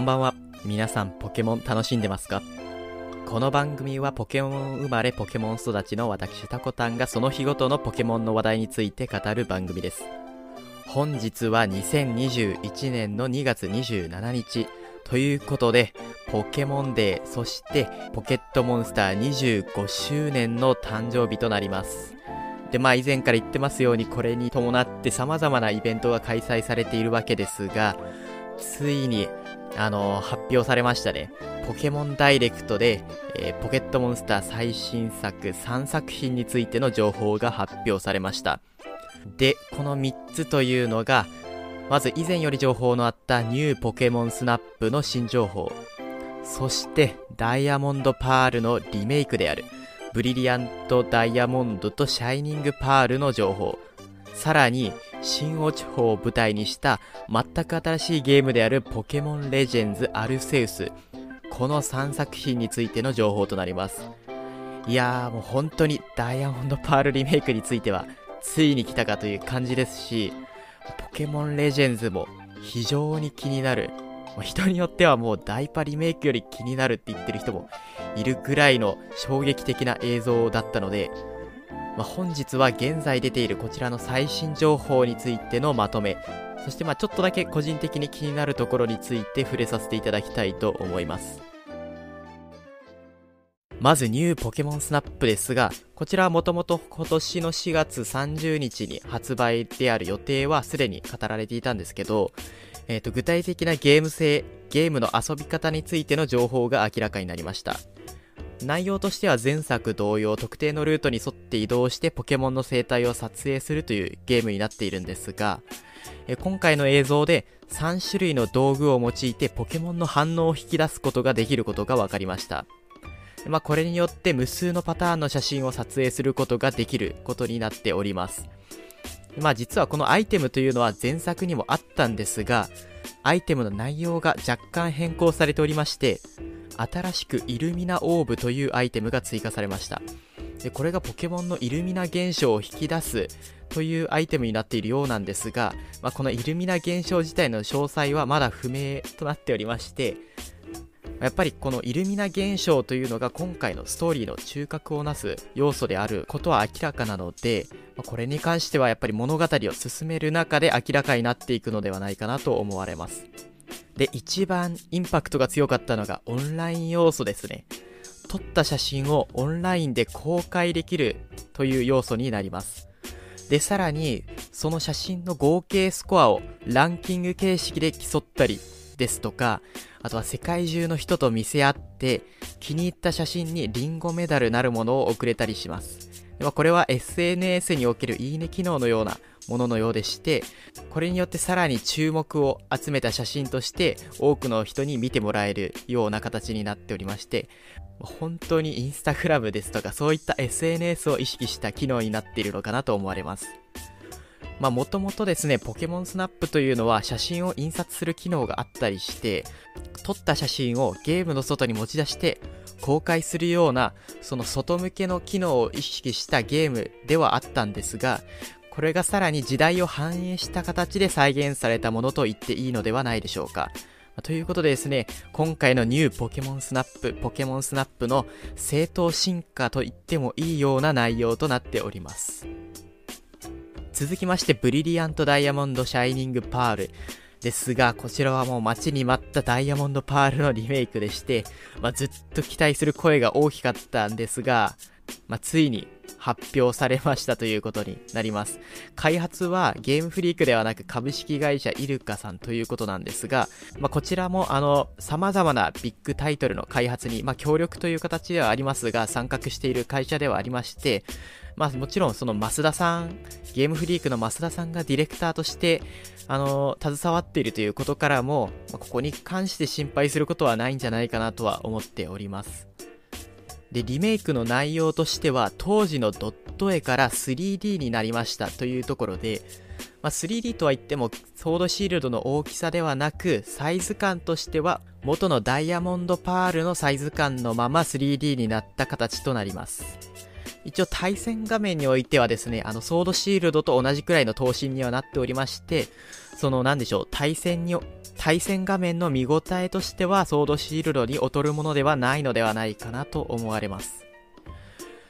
こんばんは。皆さんポケモン楽しんでますか？この番組はポケモン生まれポケモン育ちの私タコタンがその日ごとのポケモンの話題について語る番組です。本日は2021年の2月27日ということで、ポケモンデー、そしてポケットモンスター25周年の誕生日となります。で、まあ以前から言ってますようにこれに伴って様々なイベントが開催されているわけですが、ついに、あのー、発表されましたね。ポケモンダイレクトで、えー、ポケットモンスター最新作3作品についての情報が発表されました。で、この3つというのが、まず以前より情報のあったニューポケモンスナップの新情報。そして、ダイヤモンドパールのリメイクである、ブリリアントダイヤモンドとシャイニングパールの情報。さらに、新王地方を舞台にした全く新しいゲームであるポケモンレジェンズアルセウス。この3作品についての情報となります。いやーもう本当にダイヤモンドパールリメイクについてはついに来たかという感じですし、ポケモンレジェンズも非常に気になる。人によってはもうダイパリメイクより気になるって言ってる人もいるくらいの衝撃的な映像だったので、まあ、本日は現在出ているこちらの最新情報についてのまとめ、そしてまあちょっとだけ個人的に気になるところについて触れさせていただきたいと思います。まずニューポケモンスナップですが、こちらはもともと今年の4月30日に発売である予定はすでに語られていたんですけど、えー、と具体的なゲーム性、ゲームの遊び方についての情報が明らかになりました。内容としては前作同様特定のルートに沿って移動してポケモンの生態を撮影するというゲームになっているんですが、え今回の映像で3種類の道具を用いてポケモンの反応を引き出すことができることが分かりました。まあ、これによって無数のパターンの写真を撮影することができることになっております。まあ実はこのアイテムというのは前作にもあったんですが、アイテムの内容が若干変更されておりまして、新しくイルミナオーブというアイテムが追加されました。で、これがポケモンのイルミナ現象を引き出すというアイテムになっているようなんですが、まあ、このイルミナ現象自体の詳細はまだ不明となっておりまして、やっぱりこのイルミナ現象というのが今回のストーリーの中核をなす要素であることは明らかなので、これに関してはやっぱり物語を進める中で明らかになっていくのではないかなと思われます。で、一番インパクトが強かったのがオンライン要素ですね。撮った写真をオンラインで公開できるという要素になります。で、さらに、その写真の合計スコアをランキング形式で競ったりですとか、あとは世界中の人と見せ合って、気に入った写真にリンゴメダルなるものを送れたりします。これは SNS におけるいいね機能のようなもののようでして、これによってさらに注目を集めた写真として多くの人に見てもらえるような形になっておりまして、本当にインスタグラムですとかそういった SNS を意識した機能になっているのかなと思われます。まあもともとですね、ポケモンスナップというのは写真を印刷する機能があったりして、撮った写真をゲームの外に持ち出して公開するような、その外向けの機能を意識したゲームではあったんですが、これがさらに時代を反映した形で再現されたものと言っていいのではないでしょうか。ということでですね、今回のニューポケモンスナップ、ポケモンスナップの正当進化と言ってもいいような内容となっております。続きまして、ブリリアントダイヤモンドシャイニングパール。ですが、こちらはもう待ちに待ったダイヤモンドパールのリメイクでして、まあ、ずっと期待する声が大きかったんですが、まあ、ついに発表されましたということになります。開発はゲームフリークではなく株式会社イルカさんということなんですが、まあ、こちらもあの、様々なビッグタイトルの開発に、まあ、協力という形ではありますが、参画している会社ではありまして、まあもちろんその増田さん、ゲームフリークの増田さんがディレクターとして、あの、携わっているということからも、まあ、ここに関して心配することはないんじゃないかなとは思っております。で、リメイクの内容としては、当時のドット絵から 3D になりましたというところで、まあ、3D とは言っても、ソードシールドの大きさではなく、サイズ感としては、元のダイヤモンドパールのサイズ感のまま 3D になった形となります。一応対戦画面においてはですね、あの、ソードシールドと同じくらいの頭身にはなっておりまして、その、なんでしょう、対戦に、対戦画面の見応えとしてはソードシールドに劣るものではないのではないかなと思われます。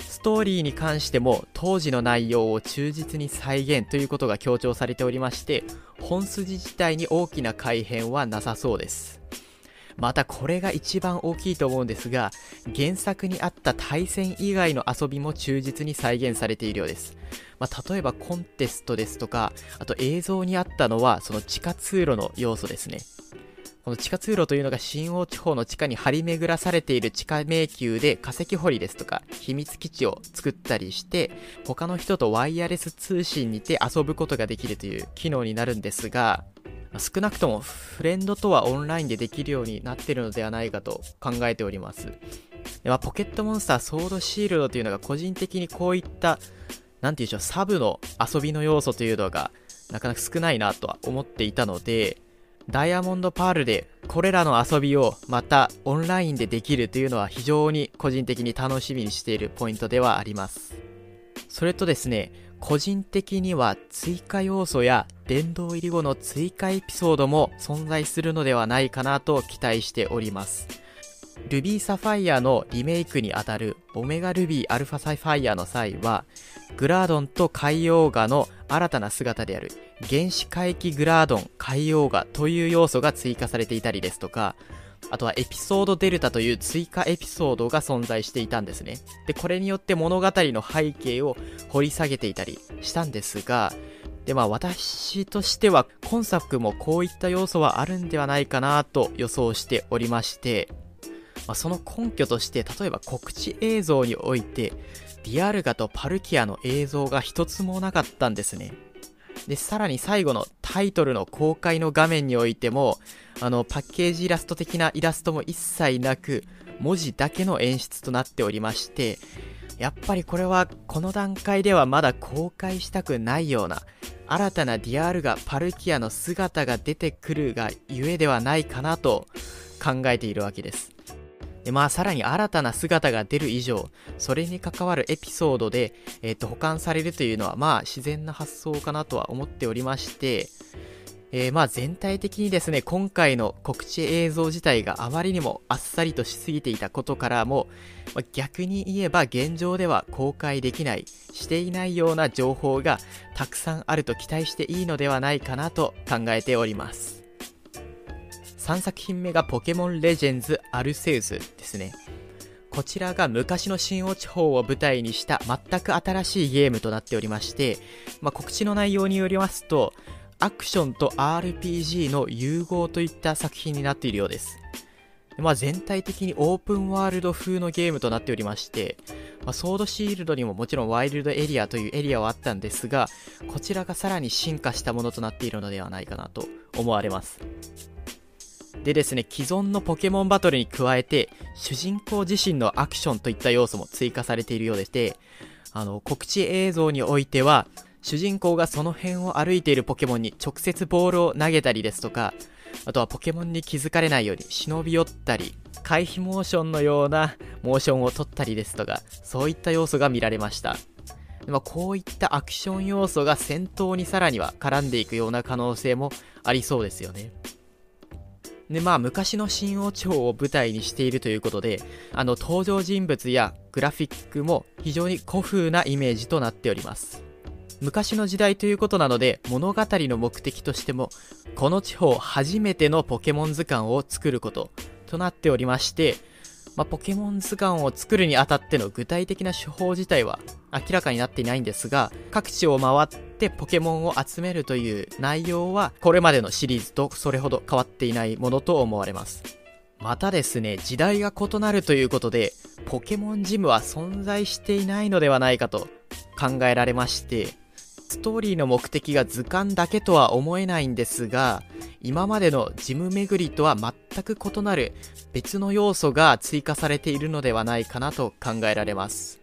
ストーリーに関しても当時の内容を忠実に再現ということが強調されておりまして本筋自体に大きな改変はなさそうです。またこれが一番大きいと思うんですが原作にあった対戦以外の遊びも忠実に再現されているようですまあ、例えばコンテストですとか、あと映像にあったのは、その地下通路の要素ですね。この地下通路というのが新王地方の地下に張り巡らされている地下迷宮で化石掘りですとか秘密基地を作ったりして他の人とワイヤレス通信にて遊ぶことができるという機能になるんですが少なくともフレンドとはオンラインでできるようになってるのではないかと考えております。でまあ、ポケットモンスターソードシールドというのが個人的にこういったなんて言うんでしょう、サブの遊びの要素というのがなかなか少ないなとは思っていたので、ダイヤモンドパールでこれらの遊びをまたオンラインでできるというのは非常に個人的に楽しみにしているポイントではあります。それとですね、個人的には追加要素や殿堂入り後の追加エピソードも存在するのではないかなと期待しております。ルビーサファイアのリメイクにあたるオメガルビーアルファサファイアの際は、グラードンと海洋画の新たな姿である原子回帰グラードン海洋画という要素が追加されていたりですとか、あとはエピソードデルタという追加エピソードが存在していたんですね。で、これによって物語の背景を掘り下げていたりしたんですが、で、まあ私としては今作もこういった要素はあるんではないかなと予想しておりまして、まあ、その根拠として例えば告知映像においてディアルガとパルキアの映像が一つもなかったんですねでさらに最後のタイトルの公開の画面においてもあのパッケージイラスト的なイラストも一切なく文字だけの演出となっておりましてやっぱりこれはこの段階ではまだ公開したくないような新たなディアールガパルキアの姿が出てくるがゆえではないかなと考えているわけです。で、まあ、さらに新たな姿が出る以上、それに関わるエピソードで、えっ、ー、と、保管されるというのは、まあ、自然な発想かなとは思っておりまして、えー、まあ全体的にですね、今回の告知映像自体があまりにもあっさりとしすぎていたことからも、まあ、逆に言えば現状では公開できない、していないような情報がたくさんあると期待していいのではないかなと考えております。3作品目がポケモンレジェンズアルセウスですね。こちらが昔の新王地方を舞台にした全く新しいゲームとなっておりまして、まあ、告知の内容によりますと、アクションと RPG の融合といった作品になっているようです。まあ、全体的にオープンワールド風のゲームとなっておりまして、まあ、ソードシールドにももちろんワイルドエリアというエリアはあったんですが、こちらがさらに進化したものとなっているのではないかなと思われます。でですね、既存のポケモンバトルに加えて、主人公自身のアクションといった要素も追加されているようでして、あの、告知映像においては、主人公がその辺を歩いているポケモンに直接ボールを投げたりですとか、あとはポケモンに気づかれないように忍び寄ったり、回避モーションのようなモーションを取ったりですとか、そういった要素が見られました。まあ、こういったアクション要素が戦闘にさらには絡んでいくような可能性もありそうですよね。で、まあ、昔の新王朝を舞台にしているということで、あの、登場人物やグラフィックも非常に古風なイメージとなっております。昔の時代ということなので、物語の目的としても、この地方初めてのポケモン図鑑を作ることとなっておりまして、まあ、ポケモン図鑑を作るにあたっての具体的な手法自体は明らかになっていないんですが、各地を回ってポケモンを集めるという内容は、これまでのシリーズとそれほど変わっていないものと思われます。またですね、時代が異なるということで、ポケモンジムは存在していないのではないかと考えられまして、ストーリーの目的が図鑑だけとは思えないんですが、今までのジム巡りとは全く異なる別の要素が追加されているのではないかなと考えられます。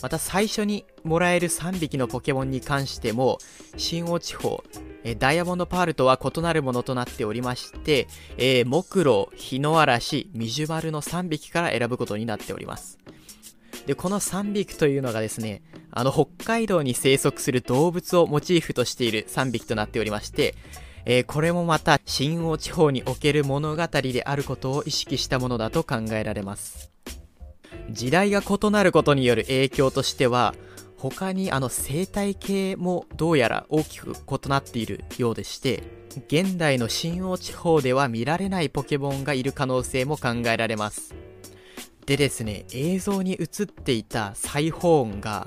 また最初にもらえる3匹のポケモンに関しても、新王地方、えダイヤモンドパールとは異なるものとなっておりまして、えー、木狼、日の嵐、ミジュマルの3匹から選ぶことになっております。で、この3匹というのがですね、あの北海道に生息する動物をモチーフとしている3匹となっておりまして、えー、これもまた新王地方における物語であることを意識したものだと考えられます。時代が異なることによる影響としては、他にあの生態系もどうやら大きく異なっているようでして、現代の新王地方では見られないポケモンがいる可能性も考えられます。でですね、映像に映っていたサイホーンが、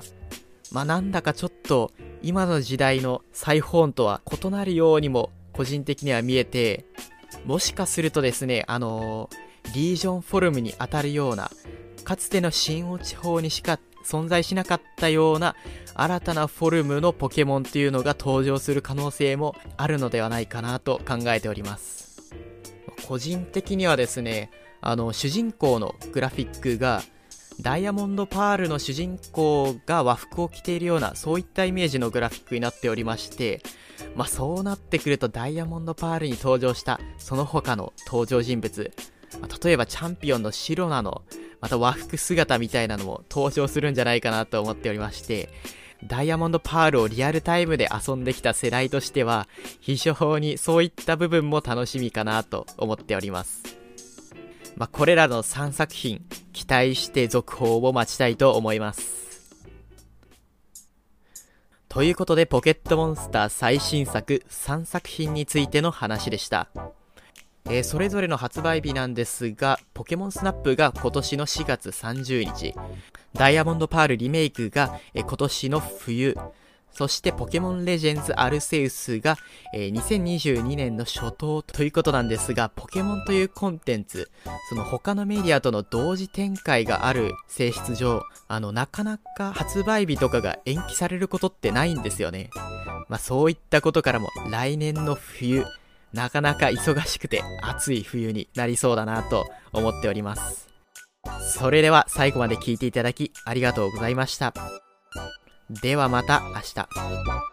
まあ、なんだかちょっと今の時代のサイホーンとは異なるようにも個人的には見えて、もしかするとですね、あのー、リージョンフォルムに当たるような、かつての新王地方にしか存在しなかったような新たなフォルムのポケモンっていうのが登場する可能性もあるのではないかなと考えております。個人的にはですね、あの、主人公のグラフィックが、ダイヤモンドパールの主人公が和服を着ているような、そういったイメージのグラフィックになっておりまして、まあそうなってくるとダイヤモンドパールに登場したその他の登場人物、まあ、例えばチャンピオンのシロナのまた和服姿みたいなのも登場するんじゃないかなと思っておりまして、ダイヤモンドパールをリアルタイムで遊んできた世代としては、非常にそういった部分も楽しみかなと思っております。まあ、これらの3作品、期待して続報を待ちたいと思います。ということで、ポケットモンスター最新作3作品についての話でした。えー、それぞれの発売日なんですが、ポケモンスナップが今年の4月30日、ダイヤモンドパールリメイクが、えー、今年の冬、そしてポケモンレジェンズアルセウスが、えー、2022年の初頭ということなんですが、ポケモンというコンテンツ、その他のメディアとの同時展開がある性質上、あの、なかなか発売日とかが延期されることってないんですよね。まあそういったことからも来年の冬、なかなか忙しくて暑い冬になりそうだなと思っております。それでは最後まで聞いていただきありがとうございました。ではまた明日。